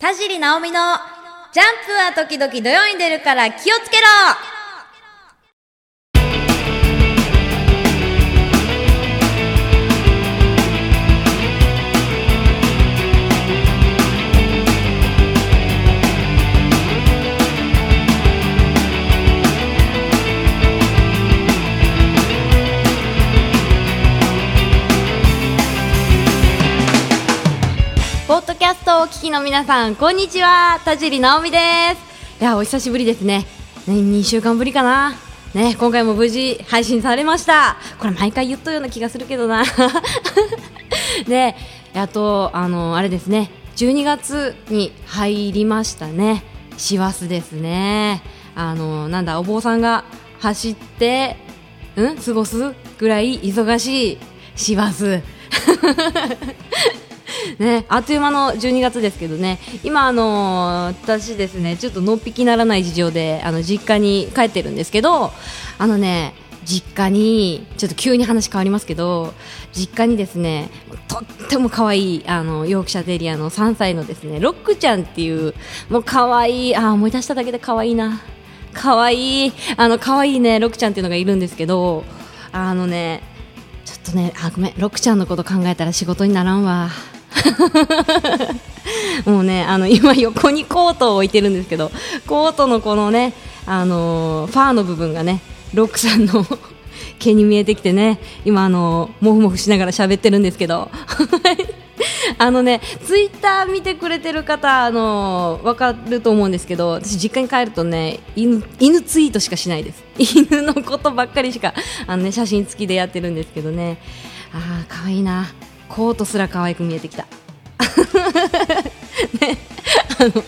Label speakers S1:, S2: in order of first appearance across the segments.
S1: 田尻直美のジャンプは時々土曜に出るから気をつけろキャストをお聞きの皆さん、こんにちは。田尻直美です。いや、お久しぶりですね。ね、2週間ぶりかな。ね、今回も無事配信されました。これ毎回言ったような気がするけどな。で、あと、あの、あれですね。12月に入りましたね。師走ですね。あの、なんだ、お坊さんが走って、うん過ごすぐらい忙しい師走。ね、あっという間の12月ですけどね、今、あのー私ですね、ちょっとのっぴきならない事情で、あの、実家に帰ってるんですけど、あのね、実家に、ちょっと急に話変わりますけど、実家にですね、とっても可愛い、あの、ヨークシャテリアの3歳のですね、ロックちゃんっていう、もう可愛い、あ、思い出しただけで可愛いな。可愛い、あの、可愛いね、ロックちゃんっていうのがいるんですけど、あのね、ちょっとね、あ、ごめん、ロックちゃんのこと考えたら仕事にならんわ。もうね、あの今横にコートを置いてるんですけど、コートのこのね、あのーファーの部分がね、ロックさんの 毛に見えてきてね、今あのー、もふもふしながら喋ってるんですけど。あのね、ツイッター見てくれてる方、あのーわかると思うんですけど、私実家に帰るとね、犬、犬ツイートしかしないです。犬のことばっかりしか、あのね、写真付きでやってるんですけどね。ああ、可愛いな。コートすら可愛く見えてきた。ね、あの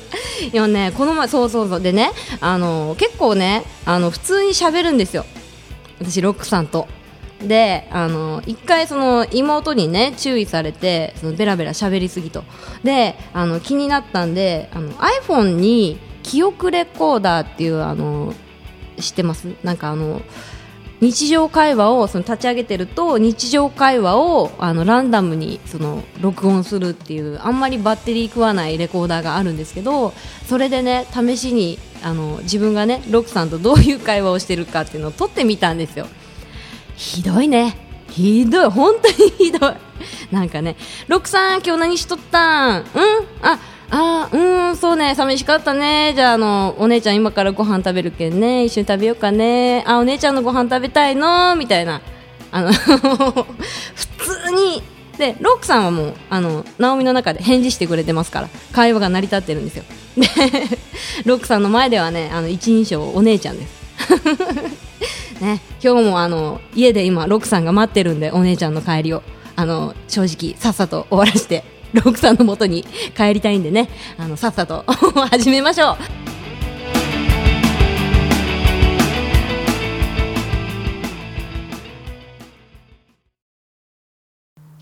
S1: 今ね、この前、そうそうそう、でね、あの結構ね、あの普通に喋るんですよ、私、ロックさんと。で、あの一回、その妹にね注意されて、そのベラベラ喋りすぎと、で、あの気になったんで、あの iPhone に記憶レコーダーっていうあの知ってます？なんかあの日常会話をその立ち上げてると日常会話をあのランダムにその録音するっていうあんまりバッテリー食わないレコーダーがあるんですけどそれでね試しにあの自分がねロックさんとどういう会話をしてるかっていうのを撮ってみたんですよ。ひどいね。ひどい。本当に ひどい。なんかねロックさん今日何しとったん？うん？ああうん？そうね寂しかったね。じゃああのお姉ちゃん今からご飯食べるけんね。一緒に食べようかね。あお姉ちゃんのご飯食べたいの？みたいな。あの 普通に。でロックさんはもうあのナオミの中で返事してくれてますから。会話が成り立ってるんですよ。で ロックさんの前ではねあの一人称お姉ちゃんです。ね、今日もあの家で今ロックさんが待ってるんでお姉ちゃんの帰りを。あの正直さっさと終わらせて。ロックさんの元に帰りたいんでね。あのさっさと 始めましょう。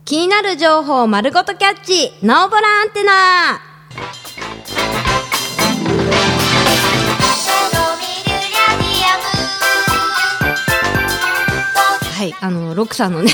S1: 気になる情報を丸ごとキャッチ。ノーボラアンテナ。はい、あのロックさんのね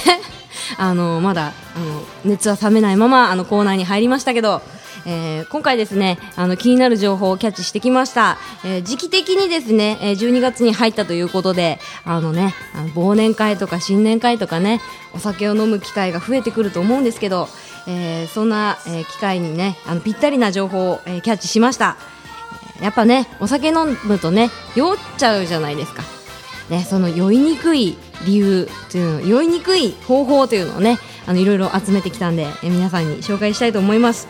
S1: あのまだあの熱は冷めないままあのコーナーに入りましたけど、えー今回ですねあの気になる情報をキャッチしてきました、えー時期的にですね、え12月に入ったということであのねあの忘年会とか新年会とかねお酒を飲む機会が増えてくると思うんですけど、えーそんな、えー機会にねあのぴったりな情報を、えーキャッチしました。やっぱねお酒飲むとね酔っちゃうじゃないですか。ね、その酔いにくい理由というの酔いにくい方法というのをねあのいろいろ集めてきたんでえ皆さんに紹介したいと思います、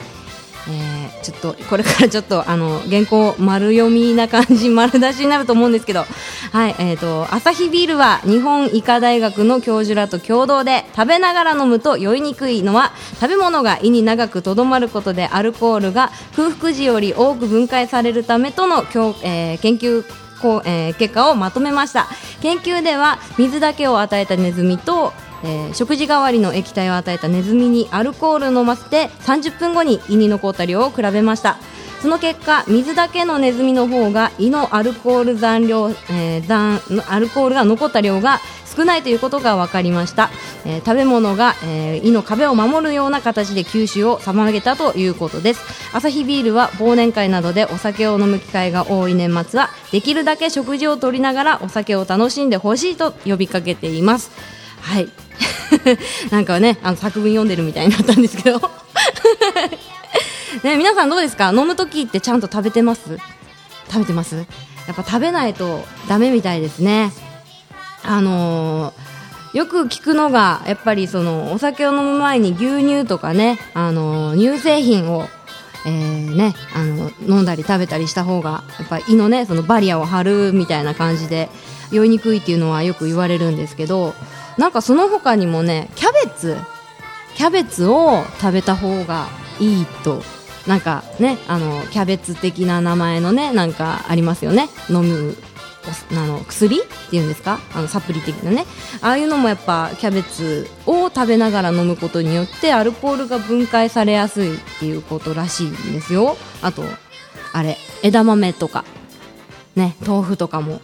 S1: えーちょっとこれからちょっとあの原稿丸読みな感じ丸出しになると思うんですけどはいえー、とアサヒビールは日本医科大学の教授らと共同で食べながら飲むと酔いにくいのは食べ物が胃に長くとどまることでアルコールが空腹時より多く分解されるためとの、えー研究こうえー結果をまとめました。研究では水だけを与えたネズミと、えー食事代わりの液体を与えたネズミにアルコールを飲ませて30分後に胃に残った量を比べました。その結果水だけのネズミの方が胃のアルコール残量、えー、残アルコールが残った量が少ないということが分かりました、えー、食べ物が、えー、胃の壁を守るような形で吸収を妨げたということです。アサヒビールは忘年会などでお酒を飲む機会が多い年末はできるだけ食事をとりながらお酒を楽しんでほしいと呼びかけています。はい。なんかねあの作文読んでるみたいになったんですけど。ね皆さんどうですか？飲む時ってちゃんと食べてます？食べてます？やっぱ食べないとダメみたいですね。あのー、よく聞くのがやっぱりそのお酒を飲む前に牛乳とかね、あのー、乳製品を、えー、ね、あの飲んだり食べたりした方がやっぱ胃のねそのバリアを張るみたいな感じで酔いにくいっていうのはよく言われるんですけどなんかその他にもねキャベツキャベツを食べた方がいいとなんかねあのキャベツ的な名前のねなんかありますよね。飲むあの薬っていうんですか？あのサプリ的なね。ああいうのもやっぱキャベツを食べながら飲むことによってアルコールが分解されやすいっていうことらしいんですよ。あとあれ枝豆とか。ね豆腐とかも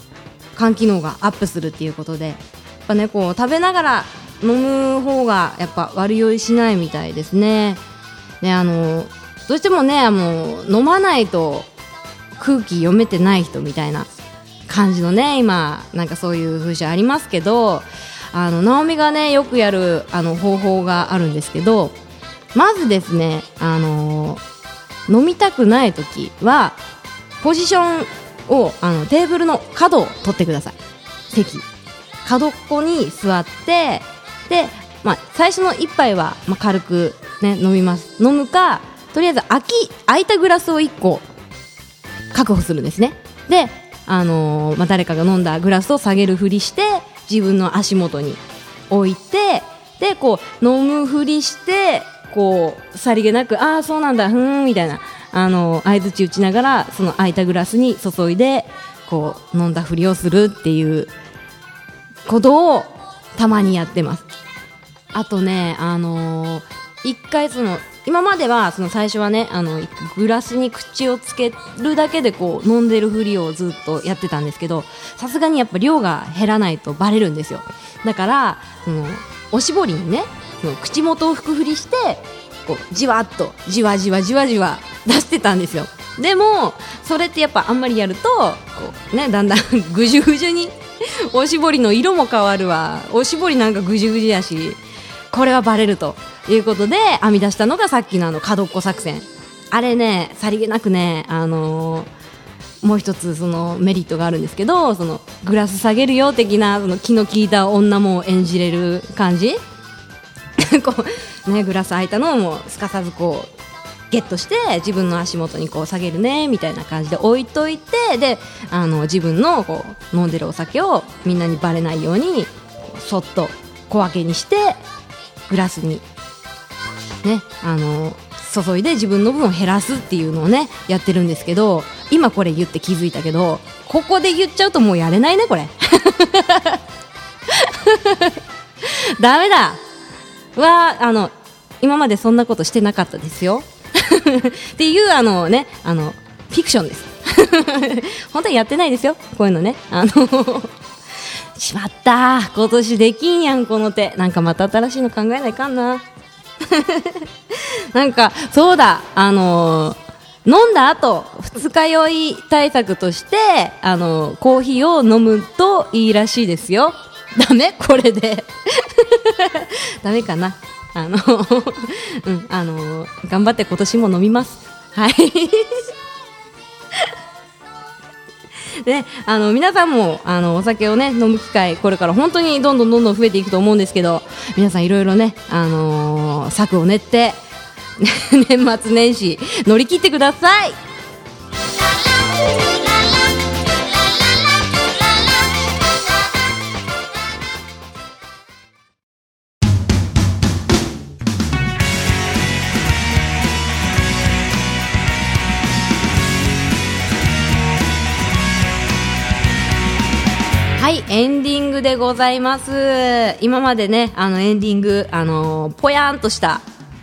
S1: 肝機能がアップするっていうことで。やっぱねこう食べながら飲む方がやっぱ悪酔いしないみたいですね。であのどうしてもねあの飲まないと空気読めてない人みたいな感じのね今なんかそういう風習ありますけどあの直美がねよくやるあの方法があるんですけどまずですねあの飲みたくない時はポジションをあのテーブルの角を取ってください。席。角っこに座ってで、まあ、最初の一杯は、まあ、軽く、ね、飲みます。飲むかとりあえず空き空いたグラスを1個確保するんですね。であのー、まあ、誰かが飲んだグラスを下げるふりして自分の足元に置いてでこう飲むふりしてこうさりげなくああそうなんだふーんみたいなあのー、相づち打ちながらその空いたグラスに注いでこう飲んだふりをするっていうことをたまにやってます。あとねあのー、一回その今まではその最初はねあのグラスに口をつけるだけでこう飲んでるふりをずっとやってたんですけどさすがにやっぱ量が減らないとバレるんですよ。だからそのおしぼりにねその口元を拭くふりしてこうじわっとじわじわじわじわ出してたんですよ。でもそれってやっぱあんまりやるとこうねだんだん ぐじゅぐじゅにおしぼりの色も変わるわ。おしぼりなんかぐじゅぐじゅやし。これはバレるということで編み出したのがさっきのあの角っこ作戦。あれねさりげなくねあのー、もう一つそのメリットがあるんですけどそのグラス下げるよ的なその気の利いた女も演じれる感じ。こうねグラス空いたのをもうすかさずこうゲットして自分の足元にこう下げるねみたいな感じで置いといてであの自分のこう飲んでるお酒をみんなにバレないようにそっと小分けにしてグラスに。ねあの注いで自分の分を減らすっていうのをねやってるんですけど今これ言って気づいたけどここで言っちゃうともうやれないねこれ。ダメだ。はあの今までそんなことしてなかったですよ。っていうあのねあのフィクションです。本当にやってないですよ。こういうのね。あのしまった。今年できんやんこの手。なんかまた新しいの考えないかんな。なんかそうだ。あのー、飲んだ後二日酔い対策としてあのー、コーヒーを飲むといいらしいですよ。ダメ？これで。ダメかな？あの うん、あの頑張って今年も飲みます。はい。ね、あの皆さんもあのお酒をね飲む機会これから本当にどんどんどんどん増えていくと思うんですけど皆さんいろいろね、あのー、策を練って 年末年始乗り切ってください。はいエンディングでございます。今までねあのエンディングあのぽやんとした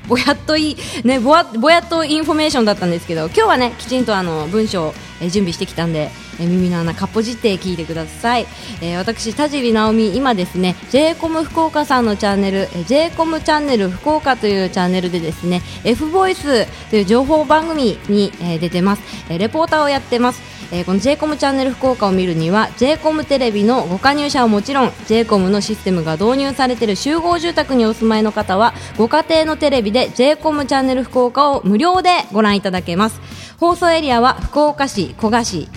S1: ぼやっといいねぼやぼやっとインフォメーションだったんですけど今日はねきちんとあの文章、準備してきたんで、え耳の穴かっぽじって聞いてください、えー私田尻直美今ですね j コム福岡さんのチャンネル、えー、j コムチャンネル福岡というチャンネルでですね F ボイスという情報番組に、えー出てます、えレポーターをやってます。えーこの j コムチャンネル福岡を見るには j コムテレビのご加入者はもちろん j コムのシステムが導入されている集合住宅にお住まいの方はご家庭のテレビで j コムチャンネル福岡を無料でご覧いただけます。放送エリアは福岡市古賀市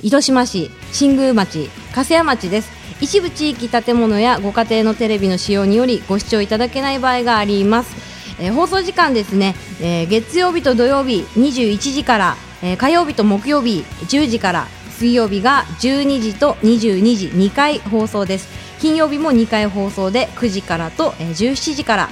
S1: 糸島市新宮町粕屋町です。一部地域建物やご家庭のテレビの使用によりご視聴いただけない場合があります、えー放送時間ですね、えー月曜日と土曜日21時から、えー火曜日と木曜日10時から水曜日が12時と22時2回放送です。金曜日も2回放送で9時からと、えー17時から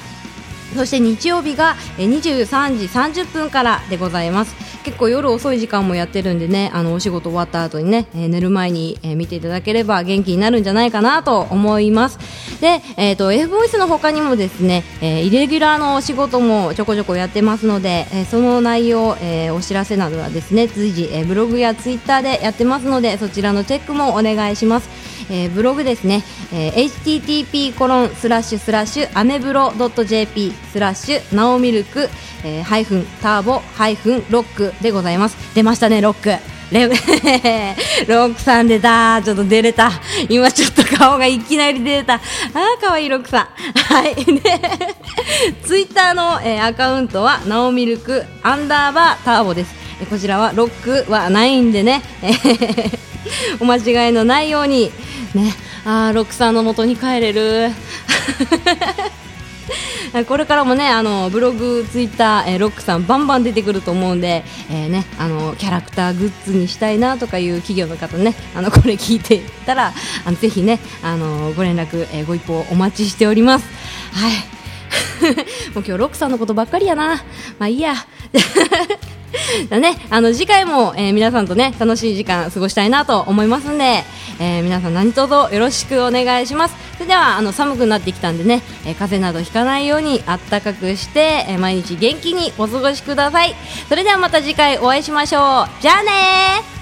S1: そして日曜日が23時30分からでございます。結構夜遅い時間もやってるんでねあのお仕事終わった後にね、え寝る前に、え見ていただければ元気になるんじゃないかなと思います。で、えー、と F ボイスの他にもですね、えーイレギュラーのお仕事もちょこちょこやってますので、えーその内容、えお知らせなどはですね随時、えブログやツイッターでやってますのでそちらのチェックもお願いします。えーブログですね、えー http コロンスラッシュスラッシュアメブロ .jp スラッシュナオミルク、えーハイフンターボハイフンロックでございます。出ましたねロック。レ ロックさん出た。ちょっと出れた。今ちょっと顔がいきなり出れた。あーかわいいロックさん。はい。でツイッターの、えーアカウントはナオミルクアンダーバーターボです。えーこちらはロックはないんでね、えーお間違いのないように。ね。あーロックさんの元に帰れる。これからもねあのブログ、ツイッター、えーロックさんバンバン出てくると思うんで、えーね、あのキャラクターグッズにしたいなとかいう企業の方ねあのこれ聞いてたらあのぜひねあのご連絡、えーご一報お待ちしております。はい。もう今日ロックさんのことばっかりやな。まあいいや。だ ね、あの次回も、えー皆さんとね楽しい時間過ごしたいなと思いますんで、えー皆さん何卒よろしくお願いします。それではあの寒くなってきたんでね、えー風邪などひかないようにあったかくして、えー毎日元気にお過ごしください。それではまた次回お会いしましょう。じゃあねー。